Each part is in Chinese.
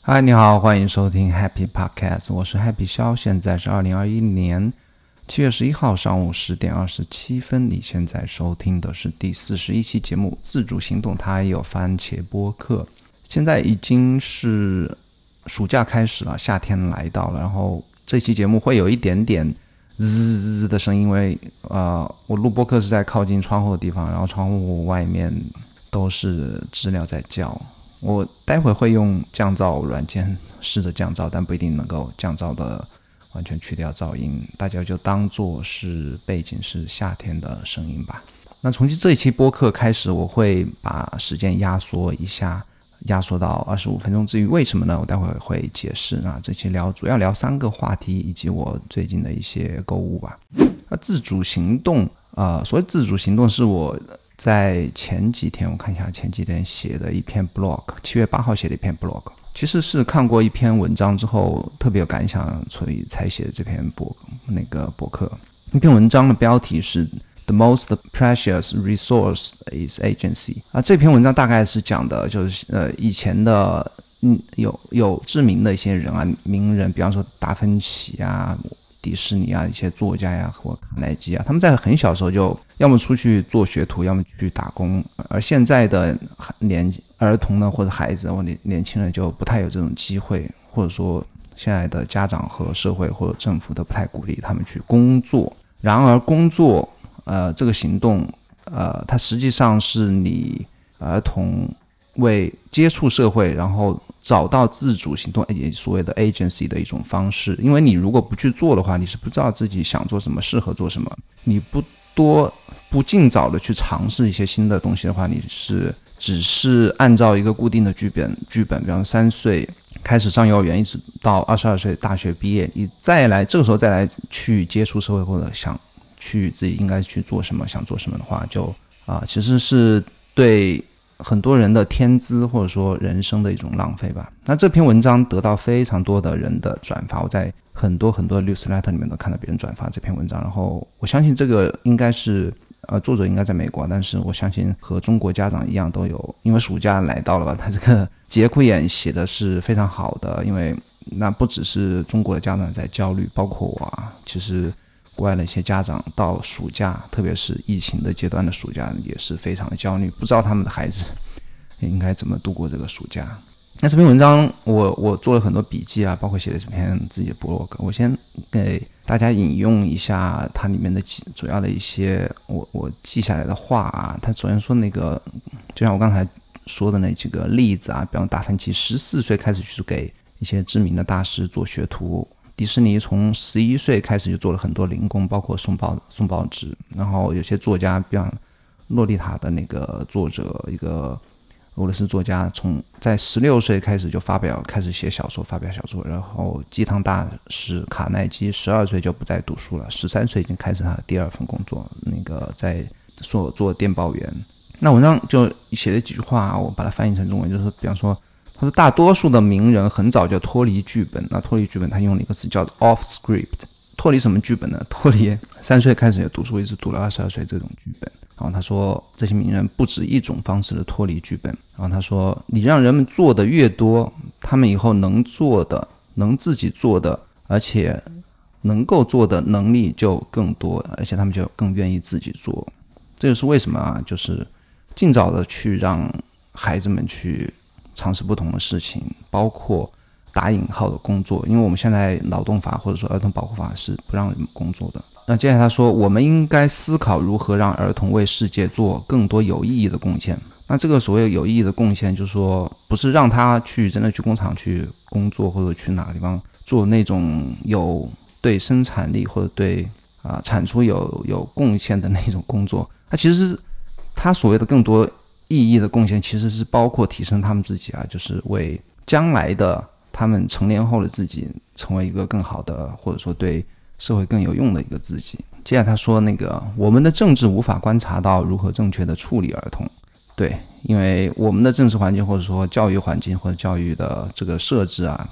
嗨，你好，欢迎收听 Happy Podcast，我是 Happy 肖，现在是二零二一年七月十一号上午十点二十七分。你现在收听的是第四十一期节目《自主行动》，它也有番茄播客。现在已经是暑假开始了，夏天来到了，然后这期节目会有一点点滋滋滋的声音，因为呃，我录播客是在靠近窗户的地方，然后窗户外面都是知了在叫。我待会会用降噪软件试着降噪，但不一定能够降噪的完全去掉噪音。大家就当做是背景是夏天的声音吧。那从这一期播客开始，我会把时间压缩一下，压缩到二十五分钟。至于为什么呢？我待会会解释啊。这期聊主要聊三个话题，以及我最近的一些购物吧。那自主行动啊，所谓自主行动是我。在前几天，我看一下前几天写的一篇 blog，七月八号写的一篇 blog，其实是看过一篇文章之后特别有感想，所以才写的这篇博那个博客。那篇文章的标题是 The most precious resource is agency。啊，这篇文章大概是讲的就是呃以前的嗯有有知名的一些人啊名人，比方说达芬奇啊。迪士尼啊，一些作家呀，或卡耐基啊，他们在很小时候就要么出去做学徒，要么去打工。而现在的年儿童呢，或者孩子或年年轻人就不太有这种机会，或者说现在的家长和社会或者政府都不太鼓励他们去工作。然而，工作呃这个行动呃，它实际上是你儿童为接触社会，然后。找到自主行动，也所谓的 agency 的一种方式。因为你如果不去做的话，你是不知道自己想做什么，适合做什么。你不多不尽早的去尝试一些新的东西的话，你是只是按照一个固定的剧本，剧本，比方三岁开始上幼儿园，一直到二十二岁大学毕业，你再来这个时候再来去接触社会或者想去自己应该去做什么，想做什么的话，就啊，其实是对。很多人的天资或者说人生的一种浪费吧。那这篇文章得到非常多的人的转发，我在很多很多的 newsletter 里面都看到别人转发这篇文章。然后我相信这个应该是呃作者应该在美国，但是我相信和中国家长一样都有，因为暑假来到了吧。他这个节骨眼写的是非常好的，因为那不只是中国的家长在焦虑，包括我啊，其实。国外的一些家长到暑假，特别是疫情的阶段的暑假，也是非常的焦虑，不知道他们的孩子应该怎么度过这个暑假。那这篇文章，我 我做了很多笔记啊，包括写了这篇自己的博客。我先给大家引用一下它里面的几主要的一些我我记下来的话啊。他首先说那个，就像我刚才说的那几个例子啊，比方达芬奇十四岁开始去给一些知名的大师做学徒。迪士尼从十一岁开始就做了很多零工，包括送报送报纸。然后有些作家，比方《洛丽塔》的那个作者，一个俄罗斯作家，从在十六岁开始就发表，开始写小说，发表小说。然后鸡汤大师卡耐基十二岁就不再读书了，十三岁已经开始他的第二份工作，那个在做做电报员。那文章就写了几句话，我把它翻译成中文，就是比方说。他说，大多数的名人很早就脱离剧本。那脱离剧本，他用了一个词叫做 “off script”。脱离什么剧本呢？脱离三岁开始就读书，一直读了二十二岁这种剧本。然后他说，这些名人不止一种方式的脱离剧本。然后他说，你让人们做的越多，他们以后能做的、能自己做的，而且能够做的能力就更多，而且他们就更愿意自己做。这就是为什么啊，就是尽早的去让孩子们去。尝试不同的事情，包括打引号的工作，因为我们现在劳动法或者说儿童保护法是不让人工作的。那接下来他说，我们应该思考如何让儿童为世界做更多有意义的贡献。那这个所谓有意义的贡献，就是说不是让他去真的去工厂去工作，或者去哪个地方做那种有对生产力或者对啊产出有有贡献的那种工作。他其实他所谓的更多。意义的贡献其实是包括提升他们自己啊，就是为将来的他们成年后的自己成为一个更好的，或者说对社会更有用的一个自己。接下他说，那个我们的政治无法观察到如何正确的处理儿童，对，因为我们的政治环境或者说教育环境或者教育的这个设置啊，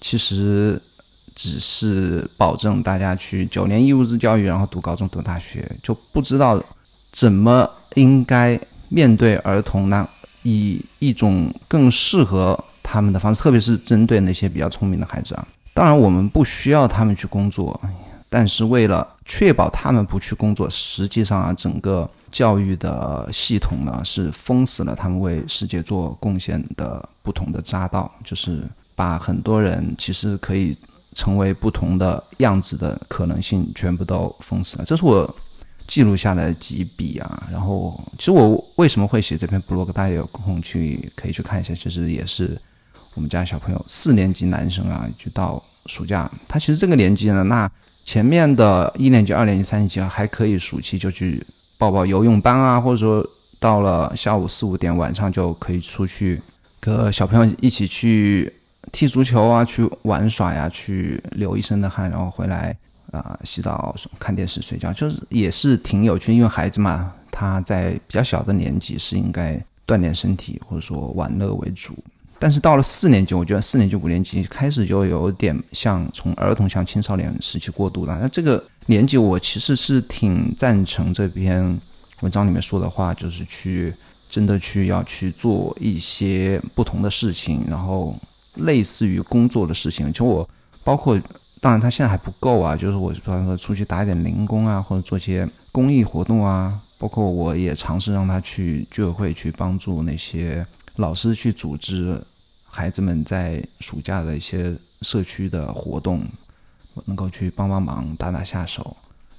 其实只是保证大家去九年义务制教育，然后读高中读大学，就不知道怎么应该。面对儿童，呢以一种更适合他们的方式，特别是针对那些比较聪明的孩子啊。当然，我们不需要他们去工作，但是为了确保他们不去工作，实际上啊，整个教育的系统呢是封死了他们为世界做贡献的不同的匝道，就是把很多人其实可以成为不同的样子的可能性全部都封死了。这是我。记录下来几笔啊，然后其实我为什么会写这篇 blog，大家有空去可以去看一下。其实也是我们家小朋友四年级男生啊，就到暑假，他其实这个年纪呢，那前面的一年级、二年级、三年级啊还可以暑期就去报报游泳班啊，或者说到了下午四五点，晚上就可以出去和小朋友一起去踢足球啊，去玩耍呀，去流一身的汗，然后回来。啊，洗澡、看电视、睡觉，就是也是挺有趣。因为孩子嘛，他在比较小的年纪是应该锻炼身体或者说玩乐为主。但是到了四年级，我觉得四年级、五年级开始就有点像从儿童向青少年时期过渡了。那这个年纪，我其实是挺赞成这篇文章里面说的话，就是去真的去要去做一些不同的事情，然后类似于工作的事情。其实我包括。当然，他现在还不够啊。就是我，比方说出去打一点零工啊，或者做些公益活动啊。包括我也尝试让他去居委会去帮助那些老师去组织孩子们在暑假的一些社区的活动，能够去帮帮忙、打打下手，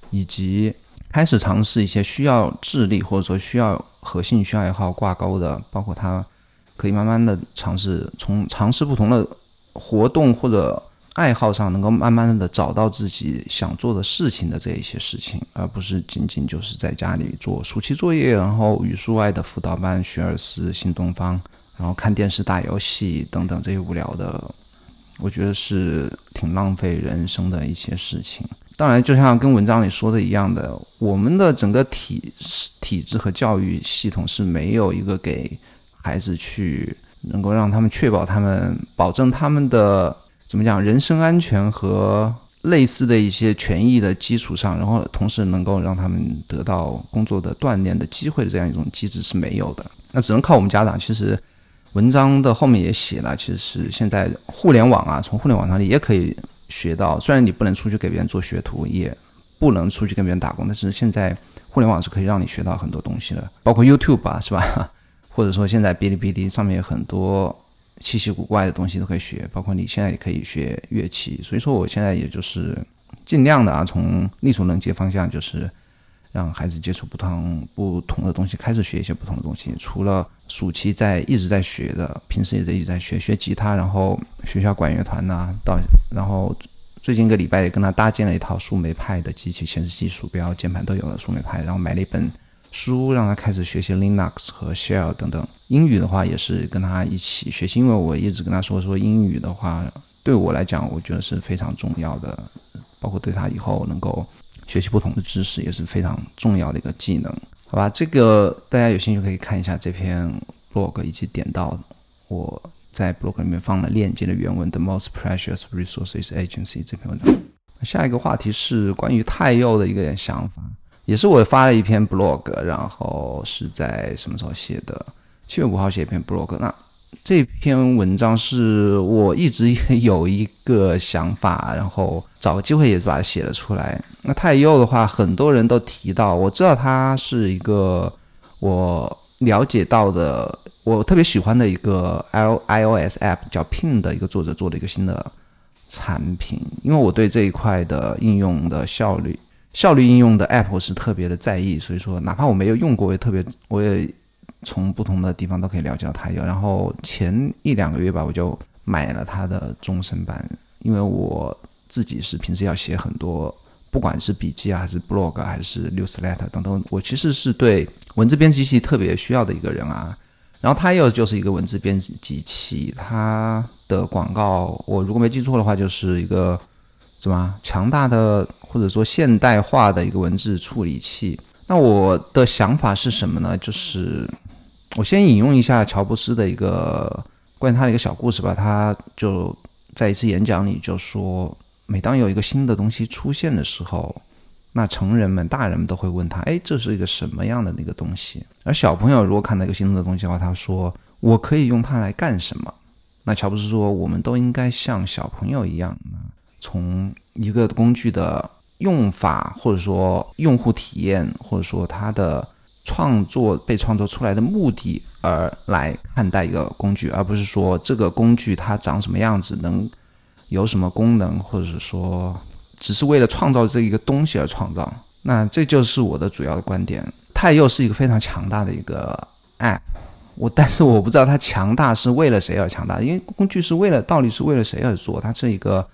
以及开始尝试一些需要智力或者说需要和兴趣爱好挂钩的，包括他可以慢慢的尝试从尝试不同的活动或者。爱好上能够慢慢的找到自己想做的事情的这一些事情，而不是仅仅就是在家里做暑期作业，然后语数外的辅导班、学而思、新东方，然后看电视、打游戏等等这些无聊的，我觉得是挺浪费人生的一些事情。当然，就像跟文章里说的一样的，我们的整个体体制和教育系统是没有一个给孩子去能够让他们确保他们保证他们的。怎么讲？人身安全和类似的一些权益的基础上，然后同时能够让他们得到工作的锻炼的机会的这样一种机制是没有的。那只能靠我们家长。其实文章的后面也写了，其实现在互联网啊，从互联网上也可以学到。虽然你不能出去给别人做学徒，也不能出去跟别人打工，但是现在互联网是可以让你学到很多东西的，包括 YouTube 啊，是吧？或者说现在哔哩哔哩上面有很多。奇奇古怪的东西都可以学，包括你现在也可以学乐器。所以说，我现在也就是尽量的啊，从力所能及方向，就是让孩子接触不同不同的东西，开始学一些不同的东西。除了暑期在一直在学的，平时也在一直在学学吉他，然后学校管乐团呐，到然后最近一个礼拜也跟他搭建了一套树莓派的机器，显示器、鼠标、键盘都有了树莓派，然后买了一本。书让他开始学习 Linux 和 Shell 等等。英语的话也是跟他一起学习，因为我一直跟他说说英语的话，对我来讲我觉得是非常重要的，包括对他以后能够学习不同的知识也是非常重要的一个技能。好吧，这个大家有兴趣可以看一下这篇 blog，以及点到我在 blog 里面放了链接的原文的 Most Precious Resources Agency 这篇文章。下一个话题是关于太幼的一个想法。也是我发了一篇 blog，然后是在什么时候写的？七月五号写一篇 blog。那这篇文章是我一直有一个想法，然后找个机会也把它写了出来。那太右的话，很多人都提到，我知道他是一个我了解到的，我特别喜欢的一个 L iOS app 叫 Pin 的一个作者做的一个新的产品，因为我对这一块的应用的效率。效率应用的 App 是特别的在意，所以说哪怕我没有用过，也特别，我也从不同的地方都可以了解到它有。然后前一两个月吧，我就买了它的终身版，因为我自己是平时要写很多，不管是笔记啊，还是 Blog，还是 Newsletter 等等，我其实是对文字编辑器特别需要的一个人啊。然后它又就是一个文字编辑器，它的广告我如果没记错的话，就是一个什么强大的。或者说现代化的一个文字处理器，那我的想法是什么呢？就是我先引用一下乔布斯的一个关于他的一个小故事吧。他就在一次演讲里就说，每当有一个新的东西出现的时候，那成人们、大人们都会问他：“哎，这是一个什么样的那个东西？”而小朋友如果看到一个新的东西的话，他说：“我可以用它来干什么？”那乔布斯说，我们都应该像小朋友一样，从一个工具的用法，或者说用户体验，或者说它的创作被创作出来的目的而来看待一个工具，而不是说这个工具它长什么样子，能有什么功能，或者是说只是为了创造这一个东西而创造。那这就是我的主要的观点。它又是一个非常强大的一个 App。我但是我不知道它强大是为了谁而强大，因为工具是为了到底是为了谁而做？它是一个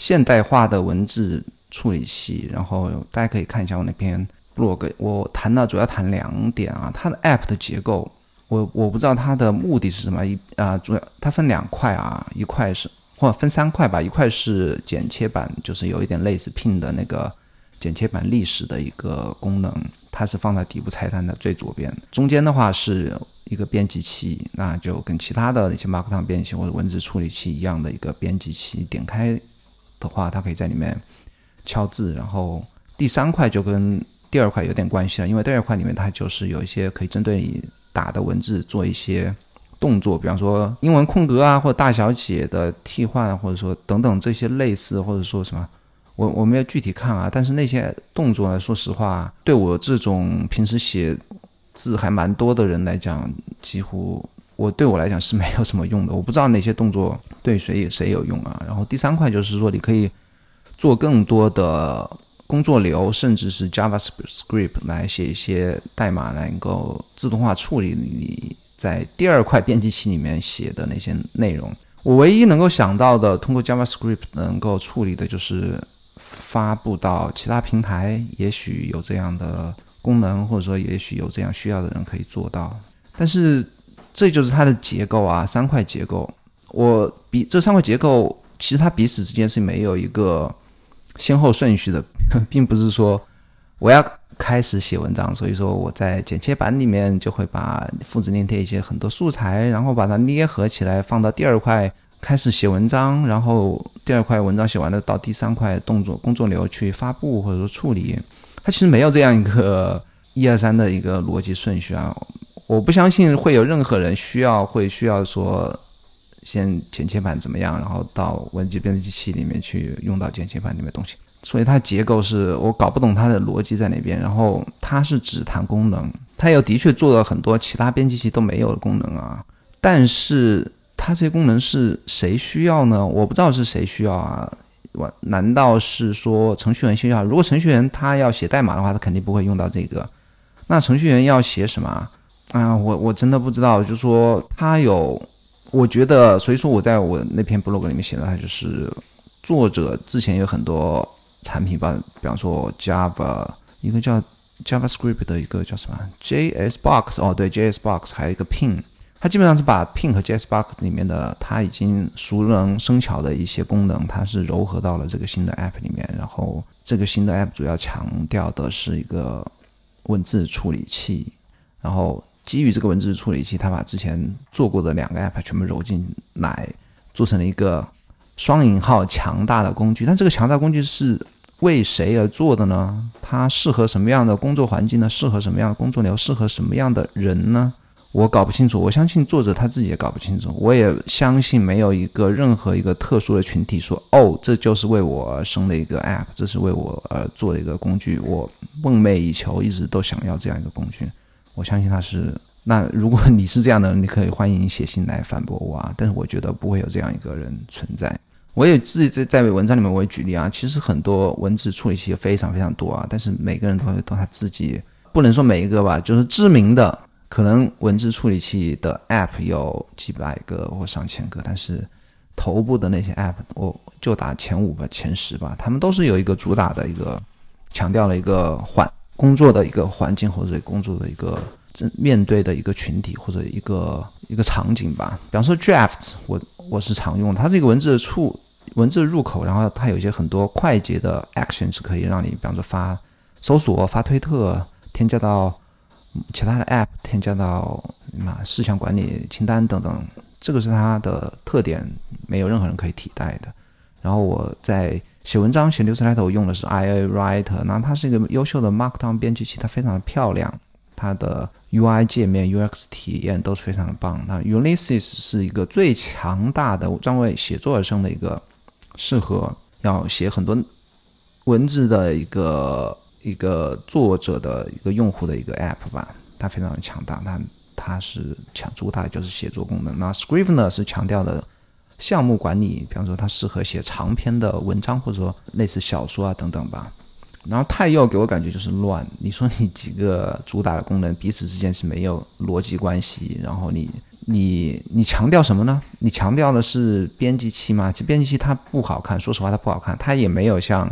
现代化的文字处理器，然后大家可以看一下我那篇 blog，我谈了主要谈两点啊，它的 app 的结构，我我不知道它的目的是什么，一啊主要它分两块啊，一块是或分三块吧，一块是剪切板，就是有一点类似 Pin 的那个剪切板历史的一个功能，它是放在底部菜单的最左边，中间的话是。一个编辑器，那就跟其他的那些 Markdown 编辑或者文字处理器一样的一个编辑器。点开的话，它可以在里面敲字。然后第三块就跟第二块有点关系了，因为第二块里面它就是有一些可以针对你打的文字做一些动作，比方说英文空格啊，或者大小写的替换，或者说等等这些类似，或者说什么，我我没有具体看啊。但是那些动作呢，说实话，对我这种平时写。字还蛮多的人来讲，几乎我对我来讲是没有什么用的。我不知道哪些动作对谁谁有用啊。然后第三块就是说，你可以做更多的工作流，甚至是 JavaScript 来写一些代码，能够自动化处理你在第二块编辑器里面写的那些内容。我唯一能够想到的，通过 JavaScript 能够处理的就是发布到其他平台，也许有这样的。功能或者说也许有这样需要的人可以做到，但是这就是它的结构啊，三块结构。我比这三块结构其实它彼此之间是没有一个先后顺序的，并不是说我要开始写文章，所以说我在剪切板里面就会把复制粘贴一些很多素材，然后把它捏合起来放到第二块开始写文章，然后第二块文章写完了到第三块动作工作流去发布或者说处理。它其实没有这样一个一二三的一个逻辑顺序啊！我不相信会有任何人需要会需要说先剪切板怎么样，然后到文字编辑器里面去用到剪切板里面东西。所以它结构是我搞不懂它的逻辑在哪边。然后它是只谈功能，它又的确做了很多其他编辑器都没有的功能啊。但是它这些功能是谁需要呢？我不知道是谁需要啊。我难道是说程序员需要？如果程序员他要写代码的话，他肯定不会用到这个。那程序员要写什么啊？我我真的不知道。就说他有，我觉得，所以说我在我那篇 blog 里面写的，他就是作者之前有很多产品吧，比方说 Java，一个叫 JavaScript 的一个叫什么 JSBox，哦对，JSBox，还有一个 Pin。它基本上是把 Pin 和 JSBox 里面的它已经熟能生巧的一些功能，它是糅合到了这个新的 App 里面。然后这个新的 App 主要强调的是一个文字处理器，然后基于这个文字处理器，它把之前做过的两个 App 全部揉进来，做成了一个双引号强大的工具。但这个强大工具是为谁而做的呢？它适合什么样的工作环境呢？适合什么样的工作流？适合什么样的人呢？我搞不清楚，我相信作者他自己也搞不清楚。我也相信没有一个任何一个特殊的群体说：“哦，这就是为我而生的一个 App，这是为我而做的一个工具。”我梦寐以求，一直都想要这样一个工具。我相信他是。那如果你是这样的，你可以欢迎写信来反驳我啊！但是我觉得不会有这样一个人存在。我也自己在在文章里面我也举例啊，其实很多文字处理器非常非常多啊，但是每个人都会都他自己不能说每一个吧，就是知名的。可能文字处理器的 App 有几百个或上千个，但是头部的那些 App，我就打前五吧、前十吧，他们都是有一个主打的一个强调了一个缓工作的一个环境或者工作的一个面对的一个群体或者一个一个场景吧。比方说 Draft，我我是常用它这个文字的触文字入口，然后它有一些很多快捷的 Action 是可以让你，比方说发搜索、发推特、添加到。其他的 App 添加到嘛事项管理清单等等，这个是它的特点，没有任何人可以替代的。然后我在写文章写 newsletter，我用的是 IA Writer，那它是一个优秀的 Markdown 编辑器，它非常的漂亮，它的 UI 界面、UX 体验都是非常的棒。那 Ulysses 是一个最强大的专为写作而生的一个适合要写很多文字的一个一个作者的一个用户的一个 App 吧。它非常的强大，它它是强主打的就是写作功能。那 Scrivener 是强调的项目管理，比方说它适合写长篇的文章，或者说类似小说啊等等吧。然后太右给我感觉就是乱。你说你几个主打的功能彼此之间是没有逻辑关系，然后你你你强调什么呢？你强调的是编辑器吗？这编辑器它不好看，说实话它不好看，它也没有像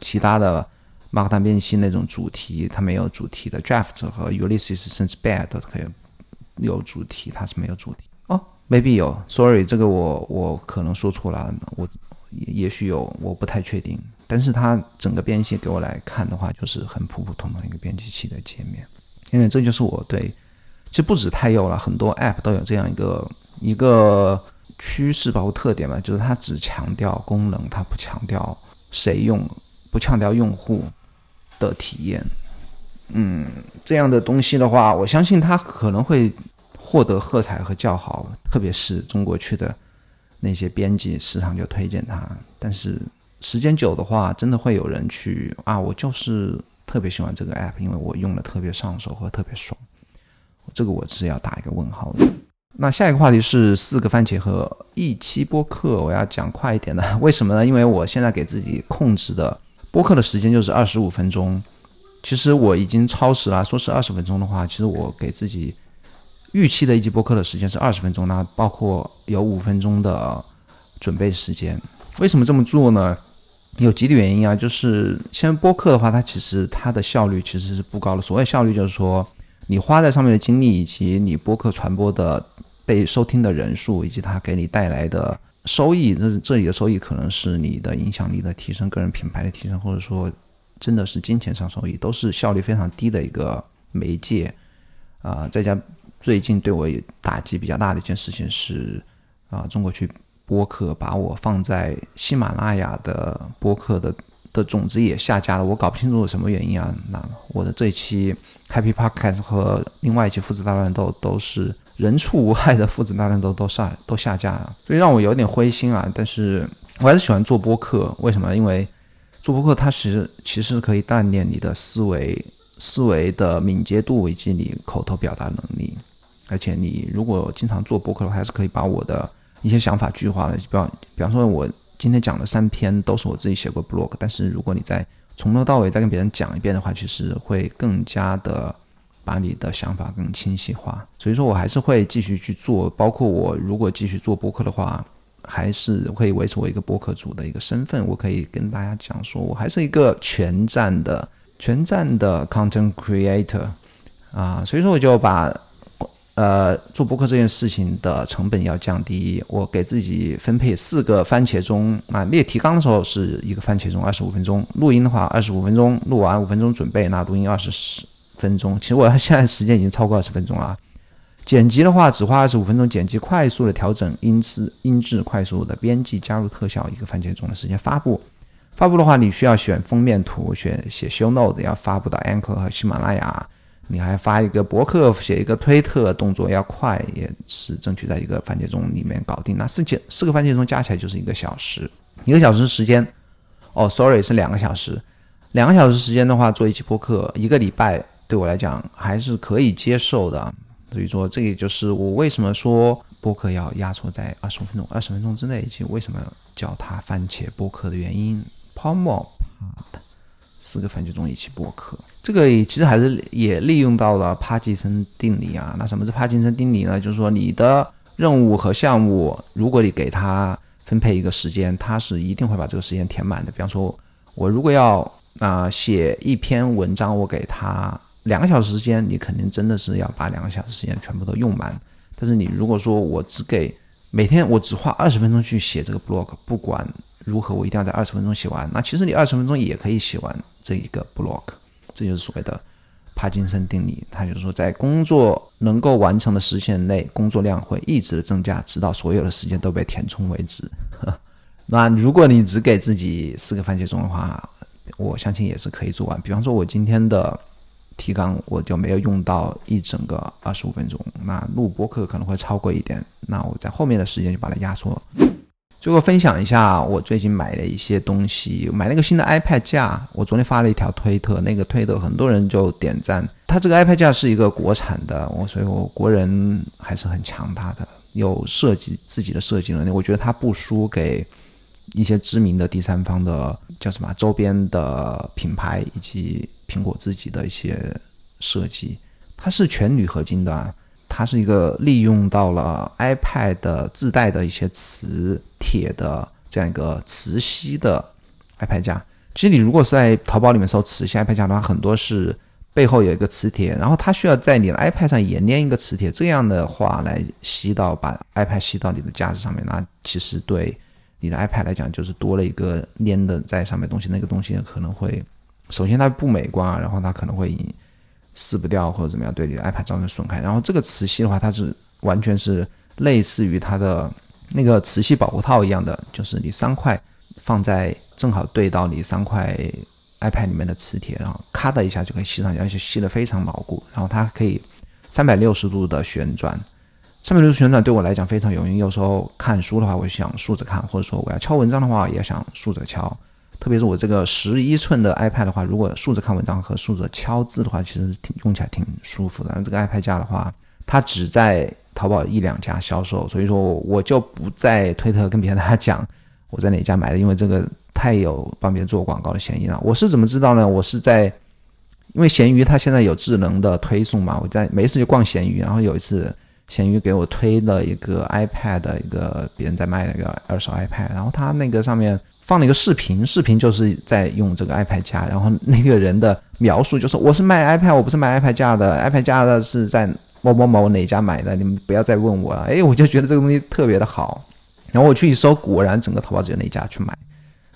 其他的 Markdown 编辑器那种主题，它没有主题的 Draft 和 Ulysses 甚至 Bad 都可以有主题，它是没有主题，maybe 有，sorry，这个我我可能说错了，我也许有，我不太确定。但是它整个编辑器给我来看的话，就是很普普通通一个编辑器的界面，因为这就是我对，其实不止太有了，很多 App 都有这样一个一个趋势包括特点嘛，就是它只强调功能，它不强调谁用，不强调用户的体验。嗯，这样的东西的话，我相信它可能会获得喝彩和叫好，特别是中国区的那些编辑时常就推荐它，但是。时间久的话，真的会有人去啊！我就是特别喜欢这个 app，因为我用的特别上手和特别爽。这个我是要打一个问号的。那下一个话题是四个番茄和一期播客，我要讲快一点的。为什么呢？因为我现在给自己控制的播客的时间就是二十五分钟。其实我已经超时了，说是二十分钟的话，其实我给自己预期的一集播客的时间是二十分钟，那包括有五分钟的准备时间。为什么这么做呢？有几点原因啊，就是先播客的话，它其实它的效率其实是不高的。所谓效率，就是说你花在上面的精力，以及你播客传播的被收听的人数，以及它给你带来的收益。这这里的收益可能是你的影响力的提升、个人品牌的提升，或者说真的是金钱上收益，都是效率非常低的一个媒介。啊，再加最近对我打击比较大的一件事情是啊，中国区。播客把我放在喜马拉雅的播客的的种子也下架了，我搞不清楚什么原因啊。那我的这一期 Happy Podcast 和另外一期父子大乱斗都是人畜无害的父子大乱斗都下都下架了，所以让我有点灰心啊。但是我还是喜欢做播客，为什么？因为做播客它其实其实可以锻炼你的思维思维的敏捷度以及你口头表达能力，而且你如果经常做播客的话，还是可以把我的。一些想法具化的，比方比方说，我今天讲的三篇都是我自己写过 blog，但是如果你再从头到尾再跟别人讲一遍的话，其实会更加的把你的想法更清晰化。所以说我还是会继续去做，包括我如果继续做播客的话，还是会维持我一个播客主的一个身份。我可以跟大家讲说，我还是一个全站的全站的 content creator 啊，所以说我就把。呃，做播客这件事情的成本要降低，我给自己分配四个番茄钟啊。列提纲的时候是一个番茄钟，二十五分钟；录音的话，二十五分钟，录完五分钟准备，那录音二十分钟。其实我 现在时间已经超过二十分钟了。剪辑的话，只花二十五分钟，剪辑快速的调整音质，音质快速的编辑，加入特效，一个番茄钟的时间。发布，发布的话，你需要选封面图，选写 show note，要发布到 Anchor 和喜马拉雅。你还发一个博客，写一个推特，动作要快，也是争取在一个番茄钟里面搞定。那四节四个番茄钟加起来就是一个小时，一个小时时间。哦，sorry，是两个小时。两个小时时间的话，做一期播客，一个礼拜对我来讲还是可以接受的。所以说，这也就是我为什么说播客要压缩在二十五分钟、二十分钟之内，以及为什么叫它番茄播客的原因。Palmo Pod，四个番茄钟一起播客。这个其实还是也利用到了帕金森定理啊。那什么是帕金森定理呢？就是说你的任务和项目，如果你给他分配一个时间，他是一定会把这个时间填满的。比方说，我如果要啊写一篇文章，我给他两个小时时间，你肯定真的是要把两个小时时间全部都用满。但是你如果说我只给每天我只花二十分钟去写这个 blog，不管如何我一定要在二十分钟写完，那其实你二十分钟也可以写完这一个 blog。这就是所谓的帕金森定理，它就是说，在工作能够完成的时限内，工作量会一直的增加，直到所有的时间都被填充为止。那如果你只给自己四个番茄钟的话，我相信也是可以做完。比方说，我今天的提纲我就没有用到一整个二十五分钟。那录播课可能会超过一点，那我在后面的时间就把它压缩。最后分享一下我最近买的一些东西，买了个新的 iPad 架。我昨天发了一条推特，那个推特很多人就点赞。它这个 iPad 架是一个国产的，我所以我国人还是很强大的，有设计自己的设计能力。我觉得它不输给一些知名的第三方的叫什么周边的品牌以及苹果自己的一些设计。它是全铝合金的。它是一个利用到了 iPad 自带的一些磁铁的这样一个磁吸的 iPad 架。其实你如果是在淘宝里面搜磁吸 iPad 架的话，很多是背后有一个磁铁，然后它需要在你的 iPad 上也粘一个磁铁，这样的话来吸到把 iPad 吸到你的架子上面。那其实对你的 iPad 来讲，就是多了一个粘的在上面东西，那个东西可能会首先它不美观，然后它可能会引。撕不掉或者怎么样，对你的 iPad 造成损害。然后这个磁吸的话，它是完全是类似于它的那个磁吸保护套一样的，就是你三块放在正好对到你三块 iPad 里面的磁铁，然后咔的一下就可以吸上去，而且吸得非常牢固。然后它可以三百六十度的旋转，三百六十度旋转对我来讲非常有用。有时候看书的话，我想竖着看，或者说我要敲文章的话，也想竖着敲。特别是我这个十一寸的 iPad 的话，如果竖着看文章和竖着敲字的话，其实是挺用起来挺舒服的。这个 iPad 架的话，它只在淘宝一两家销售，所以说我就不在推特跟别人大家讲我在哪家买的，因为这个太有帮别人做广告的嫌疑了。我是怎么知道呢？我是在因为闲鱼它现在有智能的推送嘛，我在没事就逛闲鱼，然后有一次闲鱼给我推了一个 iPad 的一个别人在卖那个二手 iPad，然后它那个上面。放了一个视频，视频就是在用这个 iPad 架，然后那个人的描述就是我是卖 iPad，我不是卖 iPad 架的，iPad 架的是在某某某哪家买的，你们不要再问我了。哎，我就觉得这个东西特别的好，然后我去一搜，果然整个淘宝只有那家去买。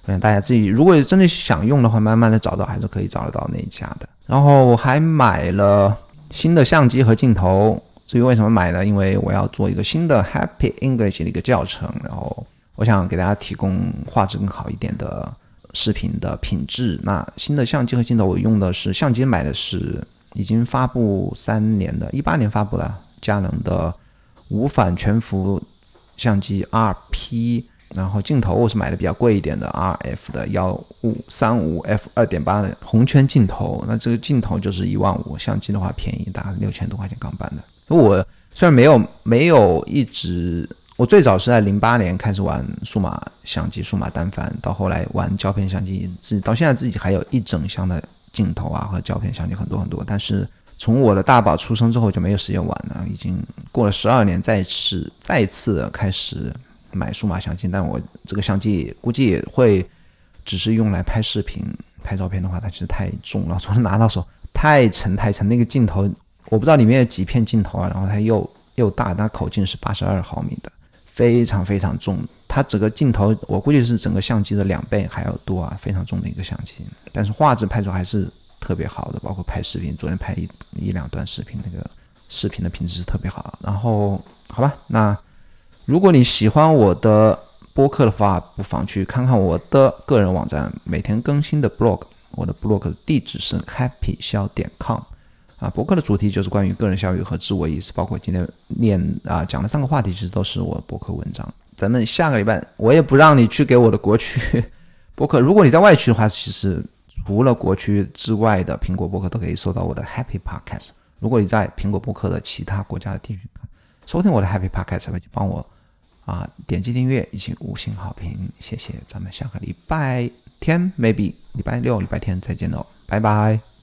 我想大家自己如果真的想用的话，慢慢的找到还是可以找得到那一家的。然后我还买了新的相机和镜头，至于为什么买呢？因为我要做一个新的 Happy English 的一个教程，然后。我想给大家提供画质更好一点的视频的品质。那新的相机和镜头，我用的是相机买的是已经发布三年的，一八年发布了佳能的无反全幅相机 RP，然后镜头我是买的比较贵一点的 RF 的幺五三五 F 二点八的红圈镜头。那这个镜头就是一万五，相机的话便宜，大概六千多块钱港版的。我虽然没有没有一直。我最早是在零八年开始玩数码相机、数码单反，到后来玩胶片相机，自己到现在自己还有一整箱的镜头啊和胶片相机很多很多。但是从我的大宝出生之后就没有时间玩了，已经过了十二年，再次再次开始买数码相机。但我这个相机估计也会只是用来拍视频、拍照片的话，它其实太重了，从拿到手太沉太沉。那个镜头我不知道里面有几片镜头啊，然后它又又大，它口径是八十二毫米的。非常非常重，它整个镜头我估计是整个相机的两倍还要多啊，非常重的一个相机。但是画质拍出还是特别好的，包括拍视频，昨天拍一一两段视频，那个视频的品质是特别好。然后好吧，那如果你喜欢我的播客的话，不妨去看看我的个人网站，每天更新的 blog，我的 blog 的地址是 happy 笑点 com。啊，博客的主题就是关于个人效益和自我意识，包括今天念啊讲的三个话题，其实都是我博客文章。咱们下个礼拜，我也不让你去给我的国区 博客。如果你在外区的话，其实除了国区之外的苹果博客都可以收到我的 Happy Podcast。如果你在苹果博客的其他国家的地区收听我的 Happy Podcast，就帮我啊点击订阅以及五星好评，谢谢。咱们下个礼拜天，maybe 礼拜六、礼拜天再见喽，拜拜。